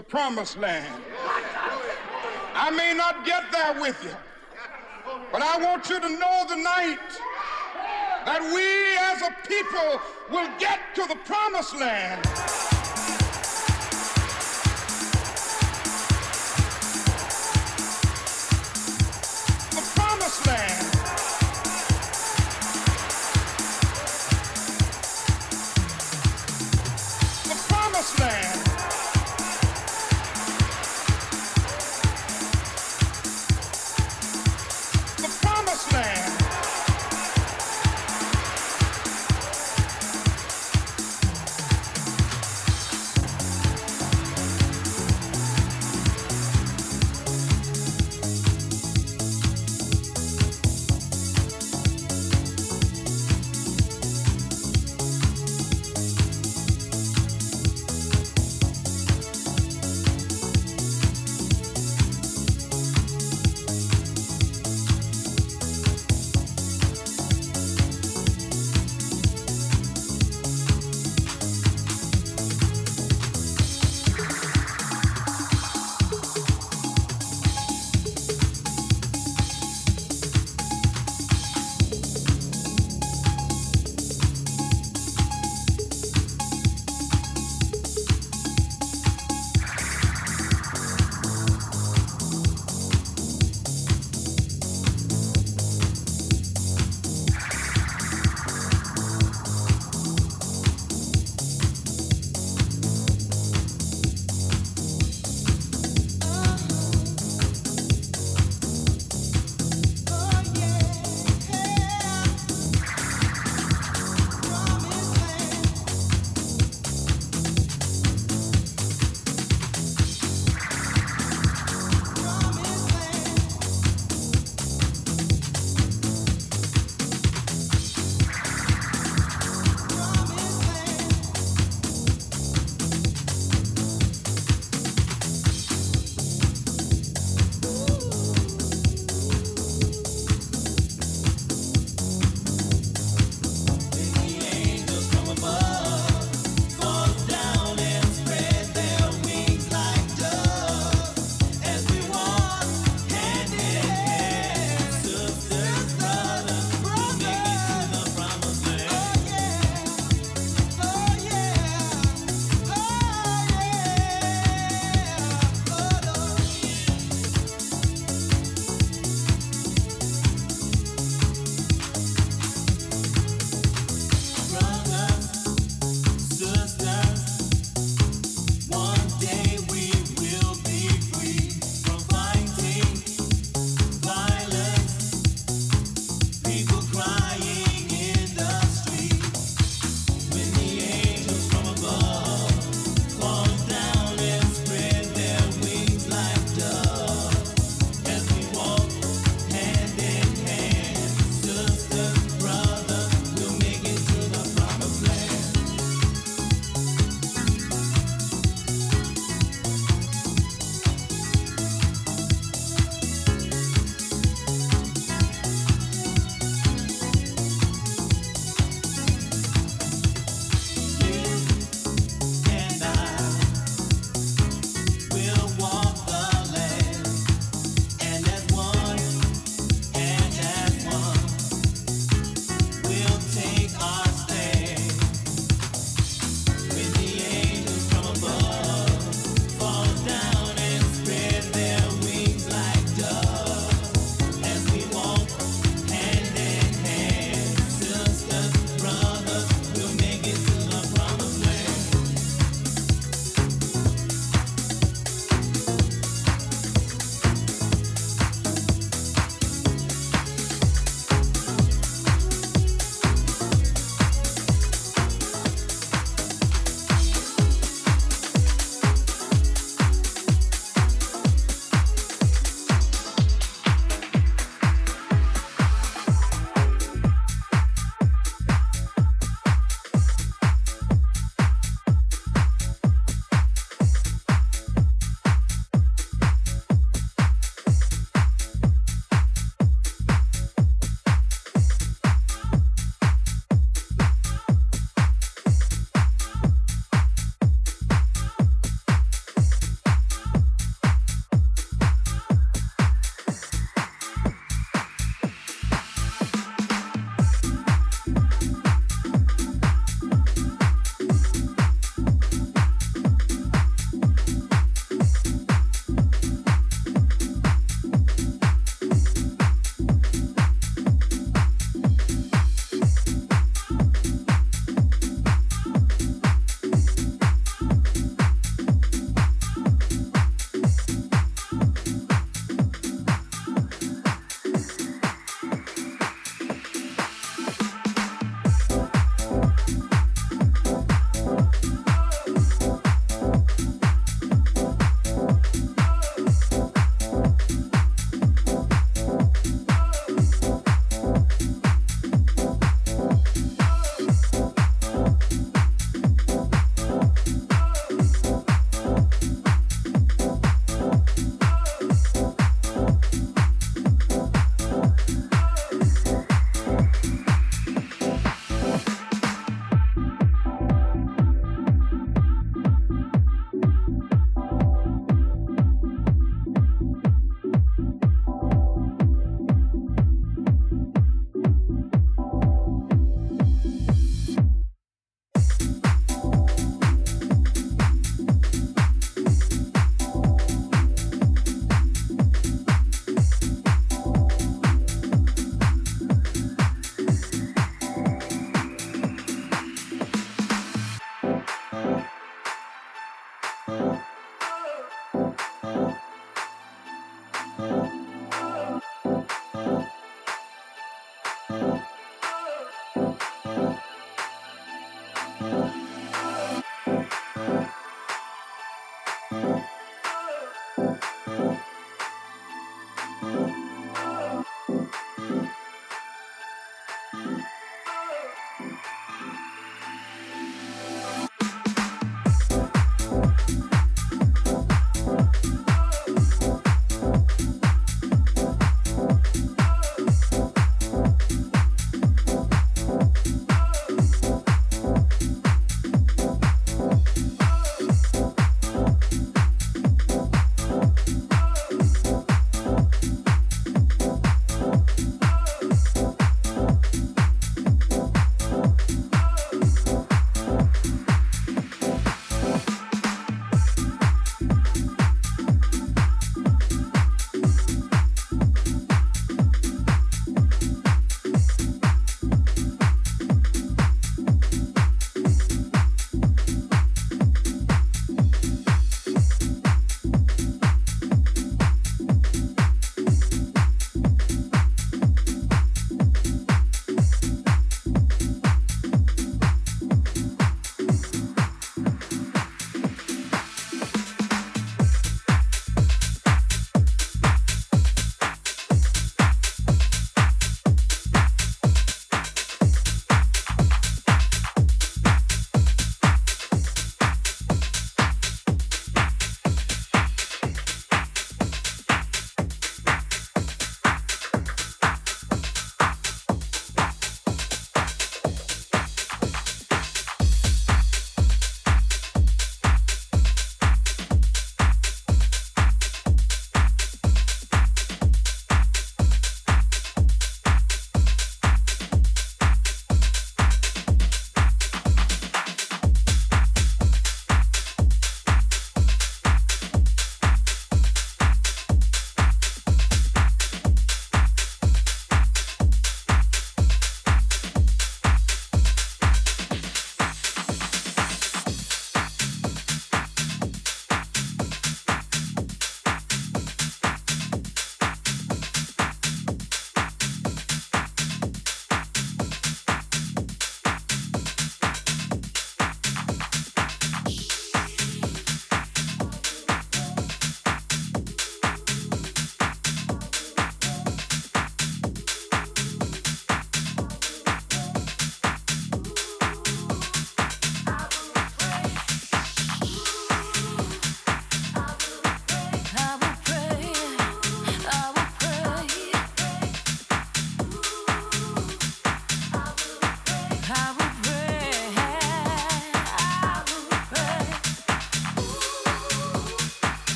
the promised land. I may not get there with you, but I want you to know tonight that we as a people will get to the promised land.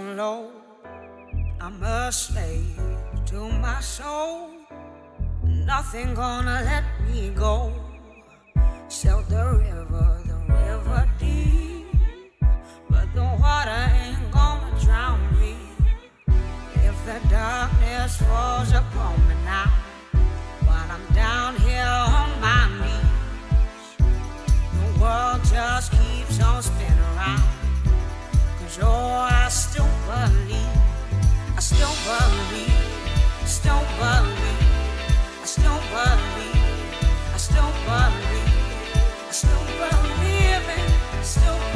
low. I'm a slave to my soul. Nothing gonna let me go. Sail the river, the river deep. But the water ain't gonna drown me. If the darkness falls upon me now, while I'm down here on my knees, the world just keeps on spinning around. I still believe, I still believe, still believe, I still believe, I still believe, I still believe, still.